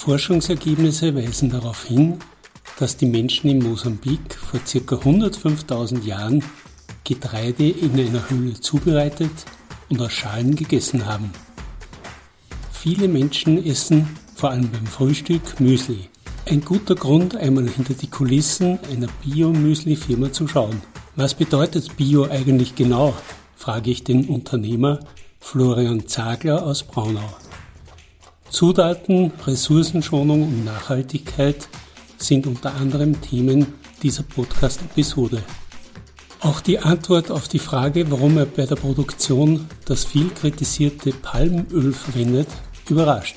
Forschungsergebnisse weisen darauf hin, dass die Menschen in Mosambik vor ca. 105.000 Jahren Getreide in einer Höhle zubereitet und aus Schalen gegessen haben. Viele Menschen essen, vor allem beim Frühstück, Müsli. Ein guter Grund, einmal hinter die Kulissen einer Bio-Müsli-Firma zu schauen. Was bedeutet Bio eigentlich genau? frage ich den Unternehmer Florian Zagler aus Braunau. Zutaten, Ressourcenschonung und Nachhaltigkeit sind unter anderem Themen dieser Podcast-Episode. Auch die Antwort auf die Frage, warum er bei der Produktion das viel kritisierte Palmöl verwendet, überrascht.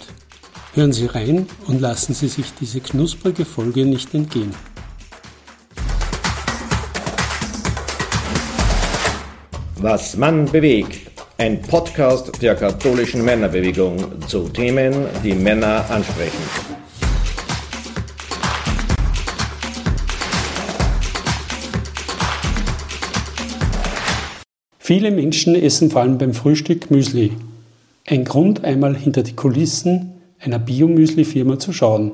Hören Sie rein und lassen Sie sich diese knusprige Folge nicht entgehen. Was Mann bewegt. Ein Podcast der katholischen Männerbewegung zu Themen, die Männer ansprechen. Viele Menschen essen vor allem beim Frühstück Müsli. Ein Grund, einmal hinter die Kulissen einer Biomüsli-Firma zu schauen.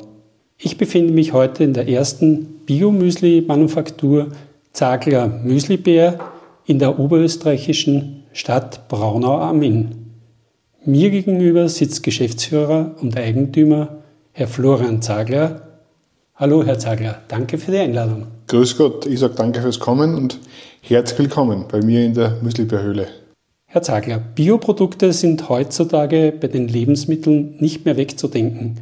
Ich befinde mich heute in der ersten Biomüsli-Manufaktur Zagler Müslibär in der oberösterreichischen Stadt Braunau am Inn. Mir gegenüber sitzt Geschäftsführer und Eigentümer Herr Florian Zagler. Hallo Herr Zagler, danke für die Einladung. Grüß Gott, ich sage danke fürs Kommen und Herzlich willkommen bei mir in der Müslibärhöhle. Herr Zagler, Bioprodukte sind heutzutage bei den Lebensmitteln nicht mehr wegzudenken.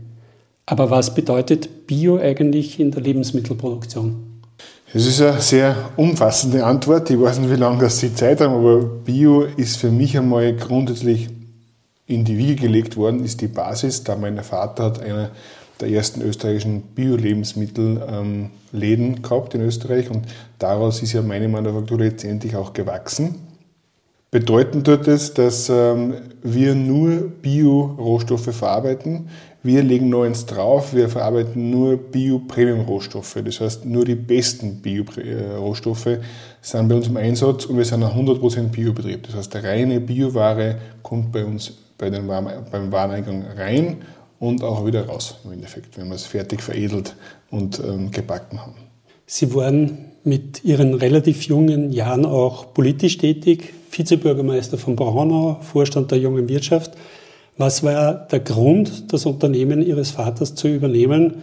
Aber was bedeutet Bio eigentlich in der Lebensmittelproduktion? Es ist eine sehr umfassende Antwort. Ich weiß nicht, wie lange Sie Zeit haben, aber Bio ist für mich einmal grundsätzlich in die Wiege gelegt worden, ist die Basis, da mein Vater hat eine der ersten österreichischen Bio-Lebensmittelläden gehabt in Österreich und daraus ist ja meine Manufaktur letztendlich auch gewachsen. Bedeuten tut es, dass ähm, wir nur Bio-Rohstoffe verarbeiten. Wir legen noch eins drauf, wir verarbeiten nur Bio-Premium-Rohstoffe. Das heißt, nur die besten Bio-Rohstoffe sind bei uns im Einsatz und wir sind ein 100% Bio-Betrieb. Das heißt, reine Bioware kommt bei uns bei den, beim Wareneingang rein und auch wieder raus im Endeffekt, wenn wir es fertig veredelt und ähm, gebacken haben. Sie waren mit Ihren relativ jungen Jahren auch politisch tätig, Vizebürgermeister von Braunau, Vorstand der jungen Wirtschaft. Was war der Grund, das Unternehmen Ihres Vaters zu übernehmen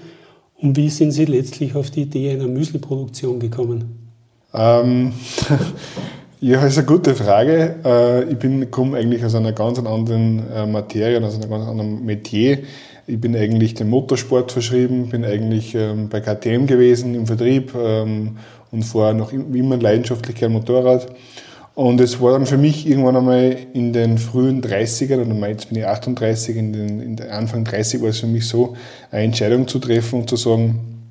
und wie sind Sie letztlich auf die Idee einer Müsliproduktion gekommen? Ähm, ja, ist eine gute Frage. Äh, ich komme eigentlich aus einer ganz anderen äh, Materie, aus einem ganz anderen Metier. Ich bin eigentlich dem Motorsport verschrieben, bin eigentlich ähm, bei KTM gewesen im Vertrieb ähm, und fahre noch immer leidenschaftlich gern Motorrad. Und es war dann für mich irgendwann einmal in den frühen 30ern, und jetzt bin ich 38, in den, in den Anfang 30 war es für mich so, eine Entscheidung zu treffen und zu sagen,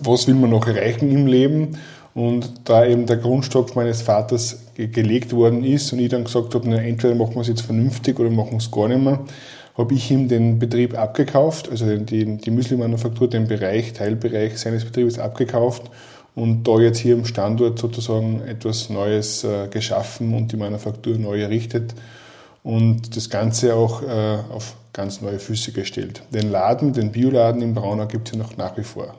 was will man noch erreichen im Leben? Und da eben der Grundstock meines Vaters gelegt worden ist und ich dann gesagt habe, na, entweder machen wir es jetzt vernünftig oder machen wir es gar nicht mehr, habe ich ihm den Betrieb abgekauft, also die, die Müsli-Manufaktur, den Bereich, Teilbereich seines Betriebes abgekauft und da jetzt hier im Standort sozusagen etwas Neues äh, geschaffen und die Manufaktur neu errichtet und das Ganze auch äh, auf ganz neue Füße gestellt. Den Laden, den Bioladen in Braunau gibt es ja noch nach wie vor.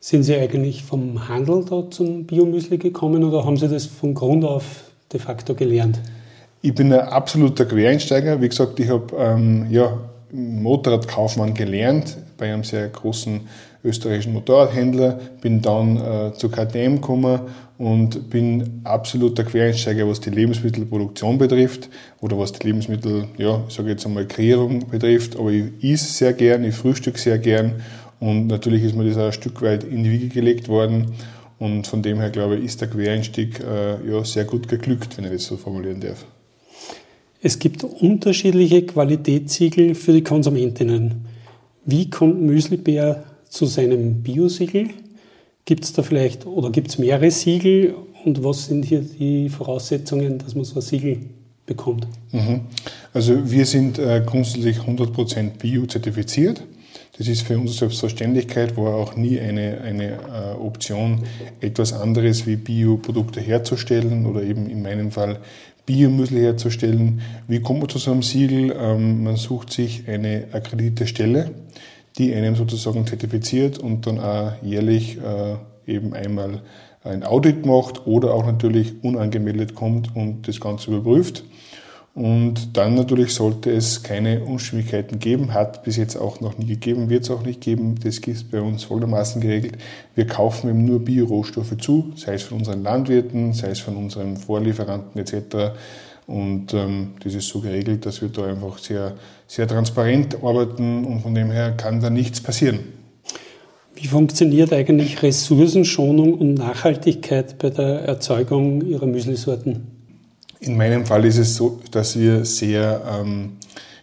Sind Sie eigentlich vom Handel da zum Biomüsli gekommen oder haben Sie das von Grund auf de facto gelernt? Ich bin ein absoluter Quereinsteiger. Wie gesagt, ich habe ähm, ja, Motorradkaufmann gelernt bei einem sehr großen österreichischen Motorradhändler, bin dann äh, zu KTM gekommen und bin absoluter Quereinsteiger, was die Lebensmittelproduktion betrifft oder was die Lebensmittel, ja, ich sage jetzt einmal Kreierung betrifft. Aber ich esse sehr gern, ich frühstücke sehr gern und natürlich ist mir das auch ein Stück weit in die Wiege gelegt worden. Und von dem her, glaube ich, ist der Quereinstieg äh, ja, sehr gut geglückt, wenn ich das so formulieren darf. Es gibt unterschiedliche Qualitätssiegel für die Konsumentinnen. Wie kommt Müslibär zu seinem Biosiegel? Gibt es da vielleicht oder gibt es mehrere Siegel und was sind hier die Voraussetzungen, dass man so ein Siegel bekommt? Mhm. Also wir sind äh, grundsätzlich 100% bio-zertifiziert. Das ist für uns Selbstverständlichkeit, war auch nie eine, eine äh, Option, etwas anderes wie Bioprodukte herzustellen oder eben in meinem Fall Biomüsli herzustellen. Wie kommt man zu so einem Siegel? Ähm, man sucht sich eine akkreditierte Stelle, die einem sozusagen zertifiziert und dann auch jährlich äh, eben einmal ein Audit macht oder auch natürlich unangemeldet kommt und das Ganze überprüft. Und dann natürlich sollte es keine Unstimmigkeiten geben, hat bis jetzt auch noch nie gegeben, wird es auch nicht geben. Das ist bei uns folgendermaßen geregelt. Wir kaufen eben nur Bio-Rohstoffe zu, sei es von unseren Landwirten, sei es von unseren Vorlieferanten etc. Und ähm, das ist so geregelt, dass wir da einfach sehr, sehr transparent arbeiten und von dem her kann da nichts passieren. Wie funktioniert eigentlich Ressourcenschonung und Nachhaltigkeit bei der Erzeugung Ihrer Müslisorten? In meinem Fall ist es so, dass wir sehr, ähm,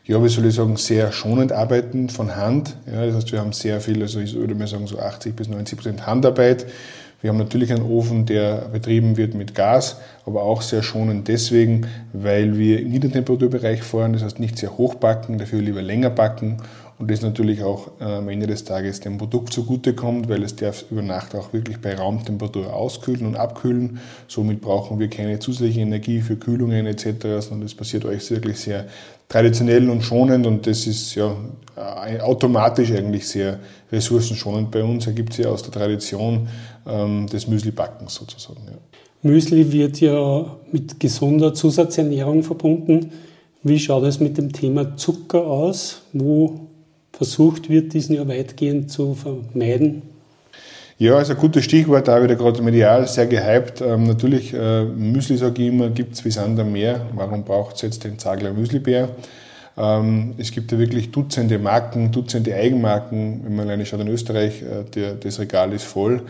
ja, wie soll ich sagen, sehr schonend arbeiten von Hand. Ja, das heißt, wir haben sehr viel, also ich würde mal sagen, so 80 bis 90 Prozent Handarbeit. Wir haben natürlich einen Ofen, der betrieben wird mit Gas, aber auch sehr schonend deswegen, weil wir im Niedertemperaturbereich fahren, das heißt nicht sehr hoch backen, dafür lieber länger backen und das natürlich auch äh, am Ende des Tages dem Produkt zugutekommt, weil es darf über Nacht auch wirklich bei Raumtemperatur auskühlen und abkühlen. Somit brauchen wir keine zusätzliche Energie für Kühlungen etc., sondern das passiert euch wirklich sehr traditionell und schonend und das ist ja äh, automatisch eigentlich sehr ressourcenschonend bei uns. Ergibt sich aus der Tradition ähm, des Müsli-Backens sozusagen. Ja. Müsli wird ja mit gesunder Zusatzernährung verbunden. Wie schaut es mit dem Thema Zucker aus? Wo versucht wird, diesen ja weitgehend zu vermeiden? Ja, ist ein gutes Stichwort, da wieder gerade medial sehr gehypt. Ähm, natürlich, äh, Müsli, sage ich immer, gibt es wie Sand am Meer. Warum braucht es jetzt den Zagler Müslibär? Ähm, es gibt ja wirklich Dutzende Marken, Dutzende Eigenmarken. Wenn man alleine schaut in Österreich, äh, der, das Regal ist voll.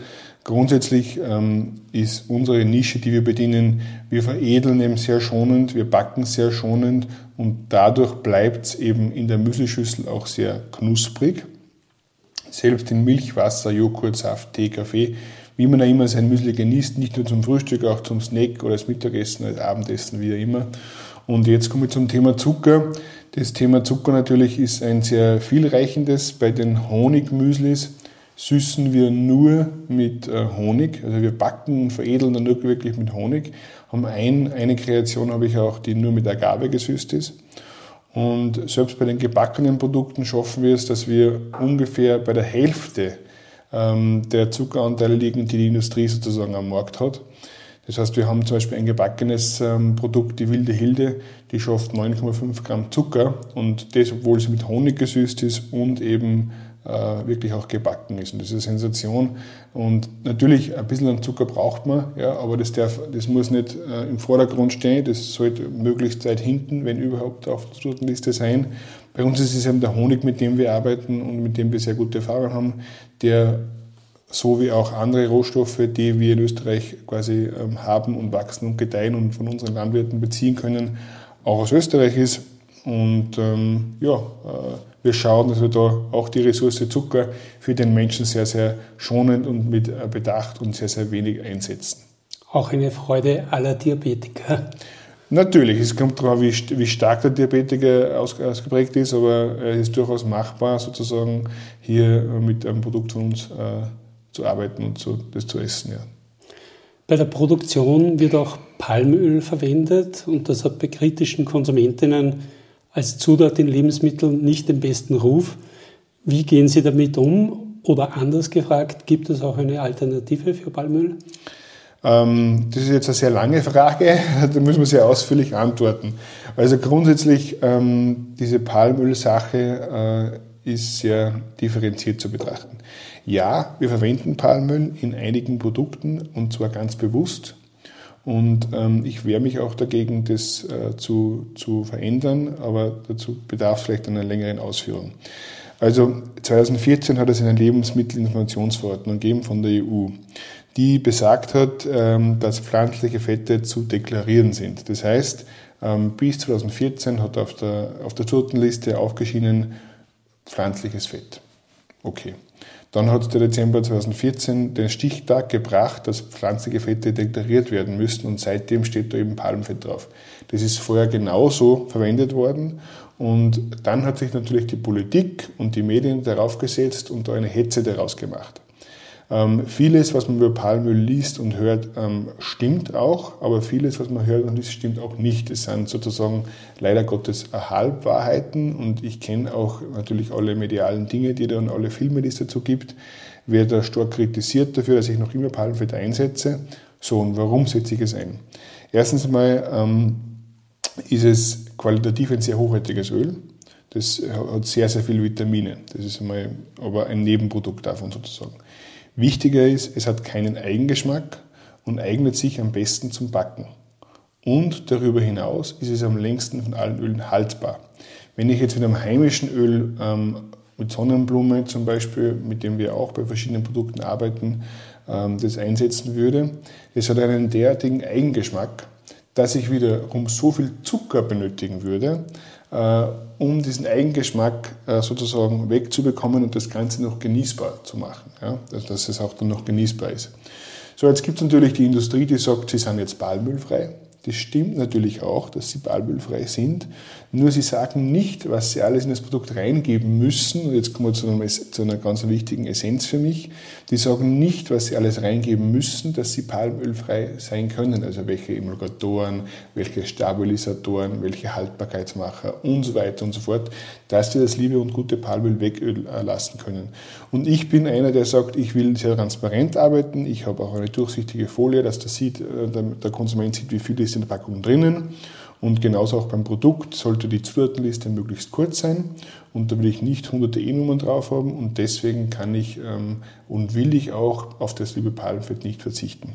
Grundsätzlich ähm, ist unsere Nische, die wir bedienen, wir veredeln eben sehr schonend, wir backen sehr schonend und dadurch bleibt es eben in der Müslischüssel auch sehr knusprig. Selbst in Milch, Wasser, Joghurt, Saft, Tee, Kaffee, wie man auch immer sein Müsli genießt, nicht nur zum Frühstück, auch zum Snack oder als Mittagessen, als Abendessen, wie auch immer. Und jetzt komme ich zum Thema Zucker. Das Thema Zucker natürlich ist ein sehr vielreichendes bei den Honigmüslis süßen wir nur mit äh, Honig. Also wir backen und veredeln dann nur wirklich mit Honig. Haben ein, eine Kreation habe ich auch, die nur mit Agave gesüßt ist. Und selbst bei den gebackenen Produkten schaffen wir es, dass wir ungefähr bei der Hälfte ähm, der Zuckeranteile liegen, die die Industrie sozusagen am Markt hat. Das heißt, wir haben zum Beispiel ein gebackenes ähm, Produkt, die Wilde Hilde, die schafft 9,5 Gramm Zucker und das, obwohl sie mit Honig gesüßt ist und eben wirklich auch gebacken ist. Und das ist eine Sensation. Und natürlich, ein bisschen an Zucker braucht man, ja, aber das, darf, das muss nicht äh, im Vordergrund stehen. Das sollte möglichst weit hinten, wenn überhaupt, auf der Sortenliste sein. Bei uns ist es eben der Honig, mit dem wir arbeiten und mit dem wir sehr gute Erfahrungen haben, der so wie auch andere Rohstoffe, die wir in Österreich quasi ähm, haben und wachsen und gedeihen und von unseren Landwirten beziehen können, auch aus Österreich ist. Und ähm, ja, äh, wir schauen, dass wir da auch die Ressource Zucker für den Menschen sehr, sehr schonend und mit äh, Bedacht und sehr, sehr wenig einsetzen. Auch eine Freude aller Diabetiker. Natürlich, es kommt darauf an, wie, wie stark der Diabetiker ausgeprägt ist, aber es ist durchaus machbar, sozusagen hier mit einem Produkt von uns äh, zu arbeiten und zu, das zu essen. Ja. Bei der Produktion wird auch Palmöl verwendet und das hat bei kritischen Konsumentinnen als Zutat in Lebensmitteln nicht den besten Ruf. Wie gehen Sie damit um? Oder anders gefragt, gibt es auch eine Alternative für Palmöl? Ähm, das ist jetzt eine sehr lange Frage, da müssen wir sehr ausführlich antworten. Also grundsätzlich, ähm, diese Palmölsache äh, ist sehr differenziert zu betrachten. Ja, wir verwenden Palmöl in einigen Produkten und zwar ganz bewusst. Und ähm, ich wehre mich auch dagegen, das äh, zu, zu verändern, aber dazu bedarf es vielleicht einer längeren Ausführung. Also 2014 hat es eine Lebensmittelinformationsverordnung gegeben von der EU, die besagt hat, ähm, dass pflanzliche Fette zu deklarieren sind. Das heißt, ähm, bis 2014 hat auf der, auf der Sortenliste aufgeschienen pflanzliches Fett. Okay. Dann hat der Dezember 2014 den Stichtag gebracht, dass pflanzliche Fette deklariert werden müssen und seitdem steht da eben Palmfett drauf. Das ist vorher genauso verwendet worden und dann hat sich natürlich die Politik und die Medien darauf gesetzt und da eine Hetze daraus gemacht. Ähm, vieles, was man über Palmöl liest und hört, ähm, stimmt auch, aber vieles, was man hört und liest, stimmt auch nicht. Es sind sozusagen leider Gottes Halbwahrheiten und ich kenne auch natürlich alle medialen Dinge, die da und alle Filme, die es dazu gibt, werde da stark kritisiert dafür, dass ich noch immer Palmfett einsetze. So, und warum setze ich es ein? Erstens mal ähm, ist es qualitativ ein sehr hochwertiges Öl. Das hat sehr, sehr viele Vitamine. Das ist einmal aber ein Nebenprodukt davon sozusagen. Wichtiger ist, es hat keinen Eigengeschmack und eignet sich am besten zum Backen. Und darüber hinaus ist es am längsten von allen Ölen haltbar. Wenn ich jetzt mit einem heimischen Öl, ähm, mit Sonnenblume zum Beispiel, mit dem wir auch bei verschiedenen Produkten arbeiten, ähm, das einsetzen würde, es hat einen derartigen Eigengeschmack, dass ich wiederum so viel Zucker benötigen würde, äh, um diesen Eigengeschmack äh, sozusagen wegzubekommen und das Ganze noch genießbar zu machen. Ja? Also, dass es auch dann noch genießbar ist. So, jetzt gibt es natürlich die Industrie, die sagt, sie sind jetzt palmölfrei. Das stimmt natürlich auch, dass sie palmölfrei sind. Nur sie sagen nicht, was sie alles in das Produkt reingeben müssen. Und jetzt kommen wir zu, einem, zu einer ganz wichtigen Essenz für mich. Die sagen nicht, was sie alles reingeben müssen, dass sie palmölfrei sein können. Also welche Emulgatoren, welche Stabilisatoren, welche Haltbarkeitsmacher und so weiter und so fort, dass sie das liebe und gute Palmöl weglassen können. Und ich bin einer, der sagt, ich will sehr transparent arbeiten. Ich habe auch eine durchsichtige Folie, dass der, sieht, äh, der Konsument sieht, wie viel ist in der Packung drinnen. Und genauso auch beim Produkt sollte die Zutatenliste möglichst kurz sein und da will ich nicht hunderte E-Nummern drauf haben und deswegen kann ich ähm, und will ich auch auf das liebe Palmfett nicht verzichten.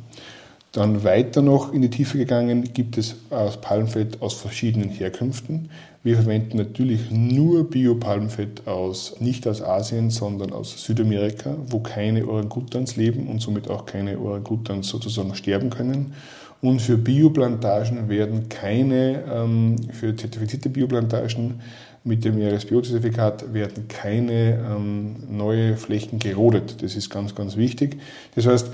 Dann weiter noch in die Tiefe gegangen gibt es aus Palmfett aus verschiedenen Herkünften. Wir verwenden natürlich nur Bio-Palmfett aus, nicht aus Asien, sondern aus Südamerika, wo keine Orangutans leben und somit auch keine Orangutans sozusagen sterben können. Und für Bioplantagen werden keine, ähm, für zertifizierte Bioplantagen mit dem RSPO-Zertifikat werden keine ähm, neue Flächen gerodet. Das ist ganz, ganz wichtig. Das heißt,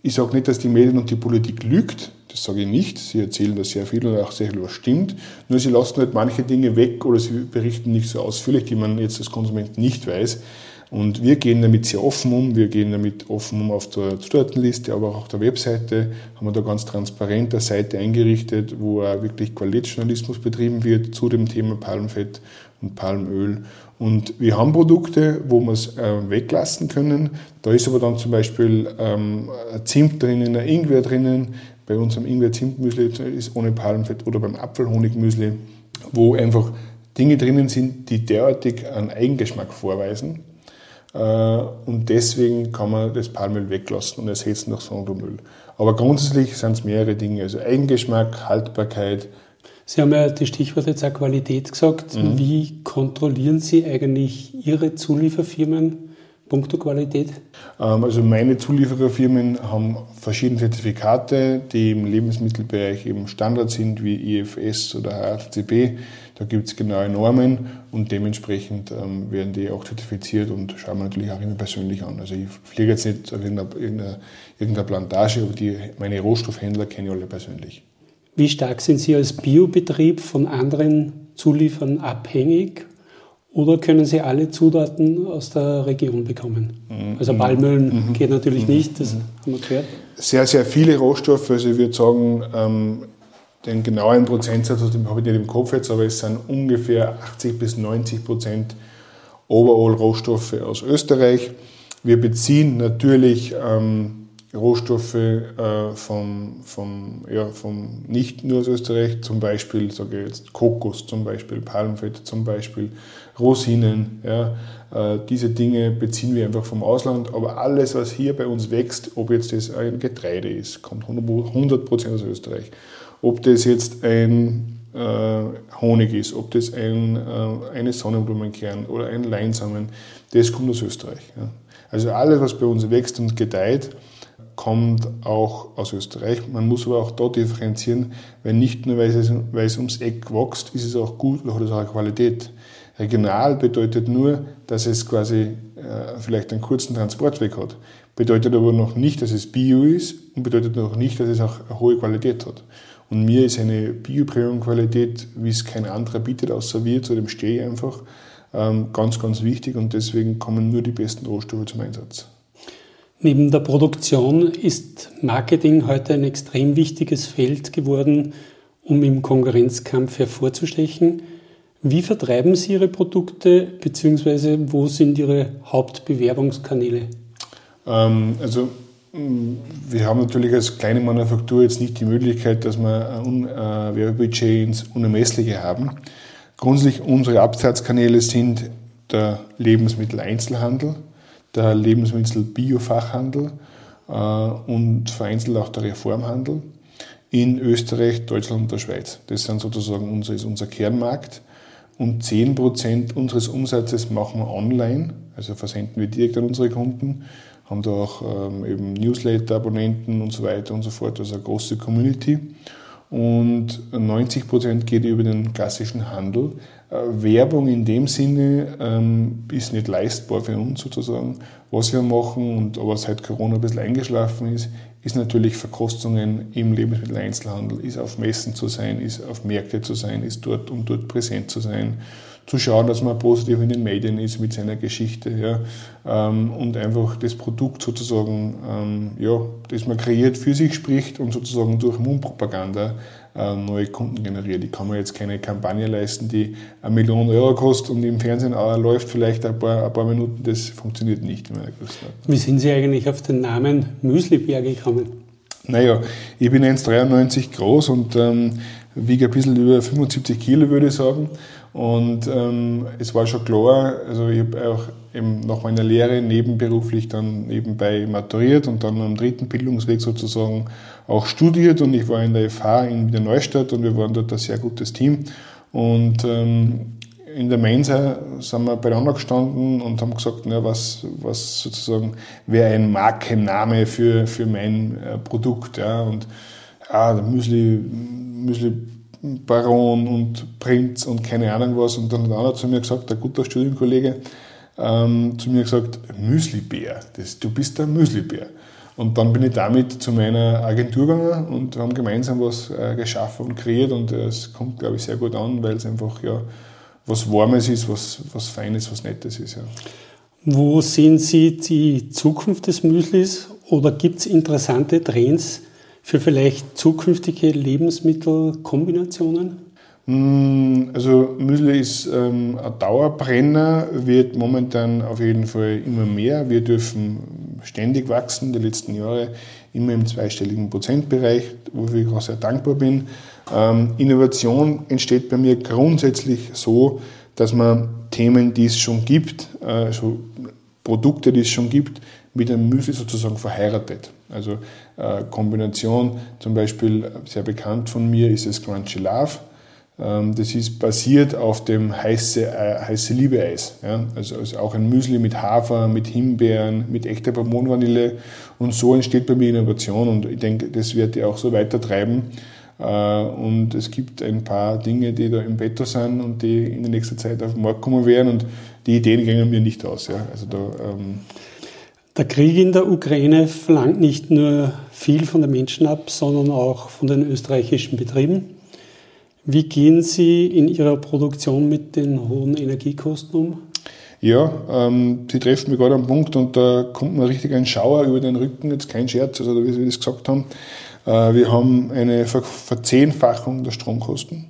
ich sage nicht, dass die Medien und die Politik lügt, das sage ich nicht. Sie erzählen da sehr viel und auch sehr viel, was stimmt. Nur sie lassen halt manche Dinge weg oder sie berichten nicht so ausführlich, die man jetzt als Konsument nicht weiß. Und wir gehen damit sehr offen um. Wir gehen damit offen um auf der Zutatenliste, aber auch auf der Webseite haben wir da ganz transparent eine Seite eingerichtet, wo auch wirklich Qualitätsjournalismus betrieben wird zu dem Thema Palmfett und Palmöl. Und wir haben Produkte, wo wir es äh, weglassen können. Da ist aber dann zum Beispiel ähm, Zimt drinnen, ein Ingwer drinnen. Bei unserem Ingwer-Zimt-Müsli ist ohne Palmfett oder beim Apfelhonigmüsli, wo einfach Dinge drinnen sind, die derartig einen Eigengeschmack vorweisen und deswegen kann man das Palmöl weglassen und ersetzen durch Sonnenblumenöl. Aber grundsätzlich sind es mehrere Dinge, also Eigengeschmack, Haltbarkeit. Sie haben ja das Stichwort jetzt auch Qualität gesagt. Mhm. Wie kontrollieren Sie eigentlich Ihre Zulieferfirmen punkto Qualität? Ähm, also meine Zuliefererfirmen haben verschiedene Zertifikate, die im Lebensmittelbereich eben Standard sind, wie IFS oder HACCP. Da gibt es genaue Normen und dementsprechend ähm, werden die auch zertifiziert und schauen wir natürlich auch immer persönlich an. Also ich fliege jetzt nicht auf irgendeiner, irgendeiner Plantage, aber die, meine Rohstoffhändler kenne ich alle persönlich. Wie stark sind Sie als Biobetrieb von anderen Zuliefern abhängig oder können Sie alle Zutaten aus der Region bekommen? Mhm. Also Palmöl mhm. geht natürlich mhm. nicht, das mhm. haben wir gehört. Sehr, sehr viele Rohstoffe. Also ich würde sagen, ähm, den genauen Prozentsatz habe ich nicht im Kopf jetzt, aber es sind ungefähr 80 bis 90 Prozent Overall-Rohstoffe aus Österreich. Wir beziehen natürlich ähm, Rohstoffe äh, vom, vom, ja, vom, nicht nur aus Österreich, zum Beispiel, sage ich jetzt, Kokos zum Beispiel, Palmfett zum Beispiel, Rosinen, ja, äh, diese Dinge beziehen wir einfach vom Ausland, aber alles, was hier bei uns wächst, ob jetzt das ein Getreide ist, kommt 100% aus Österreich ob das jetzt ein äh, Honig ist, ob das ein, äh, eine Sonnenblumenkern oder ein Leinsamen, das kommt aus Österreich. Ja. Also alles, was bei uns wächst und gedeiht, kommt auch aus Österreich. Man muss aber auch da differenzieren, weil nicht nur, weil es, weil es ums Eck wächst, ist es auch gut oder hat es auch eine Qualität. Regional bedeutet nur, dass es quasi äh, vielleicht einen kurzen Transportweg hat. Bedeutet aber noch nicht, dass es Bio ist und bedeutet noch nicht, dass es auch eine hohe Qualität hat. Und mir ist eine Bio-Premium-Qualität, wie es kein anderer bietet, außer wir, zu dem stehe ich einfach, ähm, ganz, ganz wichtig und deswegen kommen nur die besten Rohstoffe zum Einsatz. Neben der Produktion ist Marketing heute ein extrem wichtiges Feld geworden, um im Konkurrenzkampf hervorzustechen. Wie vertreiben Sie Ihre Produkte bzw. wo sind Ihre Hauptbewerbungskanäle? Ähm, also wir haben natürlich als kleine Manufaktur jetzt nicht die Möglichkeit, dass wir ein Werbebudget ins Unermessliche haben. Grundsätzlich unsere Absatzkanäle sind der Lebensmitteleinzelhandel, der Lebensmittel-Biofachhandel äh, und vereinzelt auch der Reformhandel in Österreich, Deutschland und der Schweiz. Das sind sozusagen unser, ist unser Kernmarkt. Und 10% unseres Umsatzes machen wir online, also versenden wir direkt an unsere Kunden haben da auch ähm, eben Newsletter-Abonnenten und so weiter und so fort, also eine große Community. Und 90 Prozent geht über den klassischen Handel. Äh, Werbung in dem Sinne ähm, ist nicht leistbar für uns sozusagen. Was wir machen und aber seit Corona ein bisschen eingeschlafen ist, ist natürlich Verkostungen im Lebensmitteleinzelhandel, ist auf Messen zu sein, ist auf Märkte zu sein, ist dort und dort präsent zu sein zu schauen, dass man positiv in den Medien ist mit seiner Geschichte ja, ähm, und einfach das Produkt sozusagen, ähm, ja, das man kreiert, für sich spricht und sozusagen durch Mundpropaganda äh, neue Kunden generiert. Ich kann mir jetzt keine Kampagne leisten, die eine Million Euro kostet und im Fernsehen läuft vielleicht ein paar, ein paar Minuten. Das funktioniert nicht in meiner Größenordnung. Wie sind Sie eigentlich auf den Namen Müslibär gekommen? Naja, ich bin 1,93 groß und ähm, wiege ein bisschen über 75 Kilo, würde ich sagen. Und ähm, es war schon klar, also ich habe auch eben nach meiner Lehre nebenberuflich dann nebenbei maturiert und dann am dritten Bildungsweg sozusagen auch studiert und ich war in der FH in der Neustadt und wir waren dort ein sehr gutes Team. Und ähm, in der Mensa sind wir beieinander gestanden und haben gesagt, na, was, was sozusagen wäre ein Markenname für, für mein äh, Produkt. Ja. Und ja, der Müsli, Müsli Baron und Prinz und keine Ahnung was. Und dann hat einer zu mir gesagt, der guter Studienkollege, ähm, zu mir gesagt, Müslibär, du bist der Müslibär. Und dann bin ich damit zu meiner Agentur gegangen und haben gemeinsam was äh, geschaffen und kreiert und es kommt, glaube ich, sehr gut an, weil es einfach ja was Warmes ist, was, was Feines, was Nettes ist. Ja. Wo sehen Sie die Zukunft des Müslis oder gibt es interessante Trends, für vielleicht zukünftige Lebensmittelkombinationen? Mm, also Müsli ist ähm, ein Dauerbrenner, wird momentan auf jeden Fall immer mehr. Wir dürfen ständig wachsen, die letzten Jahre immer im zweistelligen Prozentbereich, wofür ich auch sehr dankbar bin. Ähm, Innovation entsteht bei mir grundsätzlich so, dass man Themen, die es schon gibt, also Produkte, die es schon gibt, mit einem Müsli sozusagen verheiratet. Also äh, Kombination, zum Beispiel sehr bekannt von mir ist es Crunchy Love. Ähm, das ist basiert auf dem heiße, äh, heiße Liebe-Eis. Ja? Also, also, auch ein Müsli mit Hafer, mit Himbeeren, mit echter Bourbon-Vanille. Und so entsteht bei mir Innovation und ich denke, das wird ja auch so weiter treiben. Äh, und es gibt ein paar Dinge, die da im Betto sind und die in der nächsten Zeit auf den Markt kommen werden und die Ideen gehen mir nicht aus. Ja? Also da, ähm, der Krieg in der Ukraine verlangt nicht nur viel von den Menschen ab, sondern auch von den österreichischen Betrieben. Wie gehen Sie in Ihrer Produktion mit den hohen Energiekosten um? Ja, ähm, Sie treffen mich gerade am Punkt und da kommt mir richtig ein Schauer über den Rücken, jetzt kein Scherz, also wie Sie das gesagt haben. Äh, wir haben eine Ver Verzehnfachung der Stromkosten.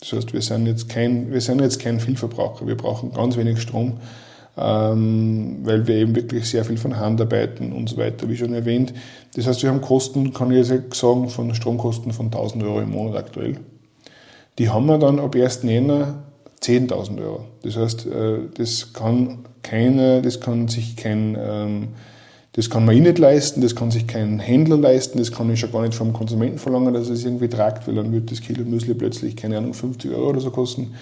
Das heißt, wir sind jetzt kein, wir sind jetzt kein Vielverbraucher, wir brauchen ganz wenig Strom weil wir eben wirklich sehr viel von Hand arbeiten und so weiter, wie schon erwähnt. Das heißt, wir haben Kosten, kann ich jetzt sagen, von Stromkosten von 1000 Euro im Monat aktuell. Die haben wir dann ab 1. Jänner 10.000 Euro. Das heißt, äh, das kann keiner, das kann sich kein, ähm, das kann man eh nicht leisten, das kann sich kein Händler leisten, das kann ich schon gar nicht vom Konsumenten verlangen, dass er es irgendwie tragt, weil dann wird das Kilo Müsli plötzlich, keine Ahnung, 50 Euro oder so kosten.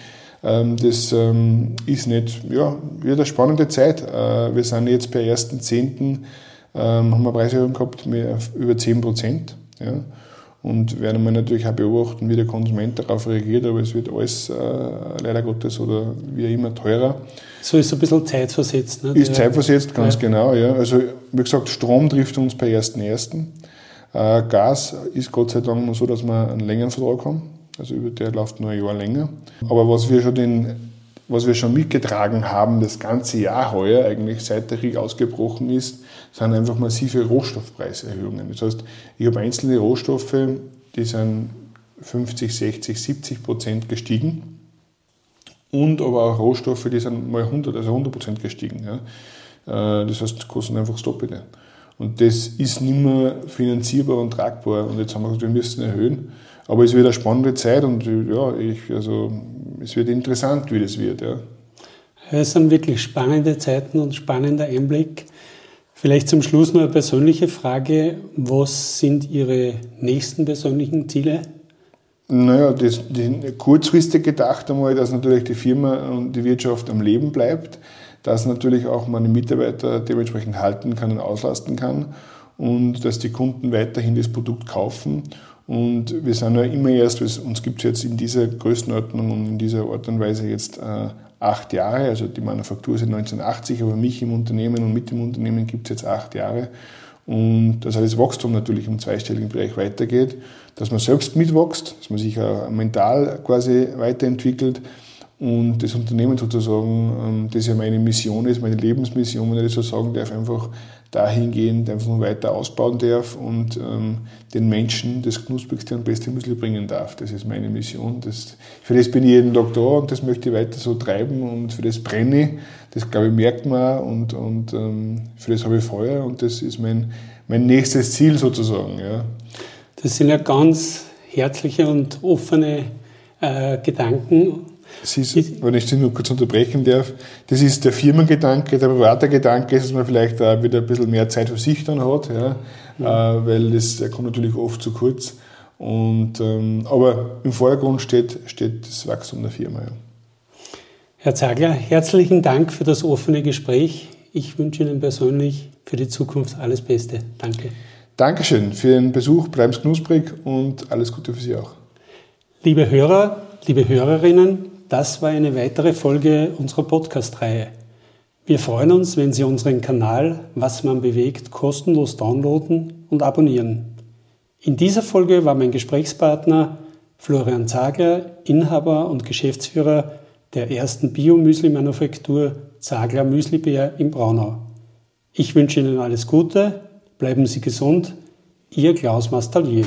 Ähm, das ähm, ist nicht, ja, wird eine spannende Zeit. Äh, wir sind jetzt per 1.10. Ähm, haben wir Preiserhöhung gehabt mit über 10 Prozent. Ja. Und werden wir natürlich auch beobachten, wie der Konsument darauf reagiert, aber es wird alles äh, leider Gottes oder wie immer teurer. So ist ein bisschen zeitversetzt. Ne? Ist zeitversetzt, ganz ja. genau. Ja. Also wie gesagt, Strom trifft uns per 1.1. Äh, Gas ist Gott sei Dank nur so, dass wir einen längeren Vertrag haben. Also über der läuft nur ein Jahr länger. Aber was wir schon den was wir schon mitgetragen haben, das ganze Jahr heuer, eigentlich seit der Krieg ausgebrochen ist, sind einfach massive Rohstoffpreiserhöhungen. Das heißt, ich habe einzelne Rohstoffe, die sind 50, 60, 70 Prozent gestiegen und aber auch Rohstoffe, die sind mal 100, also 100 Prozent gestiegen. Ja. Äh, das heißt, kosten einfach das Doppelte. Und das ist nicht mehr finanzierbar und tragbar. Und jetzt haben wir gesagt, wir müssen erhöhen. Aber es wird eine spannende Zeit und ja, ich, also, es wird interessant, wie das wird. Ja. Es sind wirklich spannende Zeiten und spannender Einblick. Vielleicht zum Schluss noch eine persönliche Frage. Was sind Ihre nächsten persönlichen Ziele? Naja, das, die, kurzfristig gedacht einmal, dass natürlich die Firma und die Wirtschaft am Leben bleibt, dass natürlich auch meine Mitarbeiter dementsprechend halten kann und auslasten kann und dass die Kunden weiterhin das Produkt kaufen und wir sind ja immer erst, uns gibt es jetzt in dieser Größenordnung und in dieser Art und Weise jetzt äh, acht Jahre. Also die Manufaktur ist 1980, aber mich im Unternehmen und mit dem Unternehmen gibt es jetzt acht Jahre. Und dass das Wachstum natürlich im zweistelligen Bereich weitergeht, dass man selbst mitwächst, dass man sich auch mental quasi weiterentwickelt und das Unternehmen sozusagen, ähm, das ja meine Mission ist, meine Lebensmission, wenn ich das so sagen darf, einfach dahingehend einfach weiter ausbauen darf und ähm, den Menschen das knusprigste und beste Müsli bringen darf. Das ist meine Mission. Das, für das bin ich jeden Tag da und das möchte ich weiter so treiben und für das brenne ich. Das, glaube ich, merkt man und, und ähm, für das habe ich Feuer und das ist mein, mein nächstes Ziel sozusagen. Ja. Das sind ja ganz herzliche und offene äh, Gedanken es ist, wenn ich Sie nur kurz unterbrechen darf, das ist der Firmengedanke, der private Gedanke ist, dass man vielleicht auch wieder ein bisschen mehr Zeit für sich dann hat, ja, ja. Äh, weil das kommt natürlich oft zu kurz. Und, ähm, aber im Vordergrund steht, steht das Wachstum der Firma. Ja. Herr Zagler, herzlichen Dank für das offene Gespräch. Ich wünsche Ihnen persönlich für die Zukunft alles Beste. Danke. Dankeschön für Ihren Besuch. Bleiben Sie knusprig und alles Gute für Sie auch. Liebe Hörer, liebe Hörerinnen, das war eine weitere Folge unserer Podcast-Reihe. Wir freuen uns, wenn Sie unseren Kanal Was man bewegt kostenlos downloaden und abonnieren. In dieser Folge war mein Gesprächspartner Florian Zagler, Inhaber und Geschäftsführer der ersten Bio-Müsli-Manufaktur Zagler Müslibär in Braunau. Ich wünsche Ihnen alles Gute, bleiben Sie gesund, Ihr Klaus Mastallier.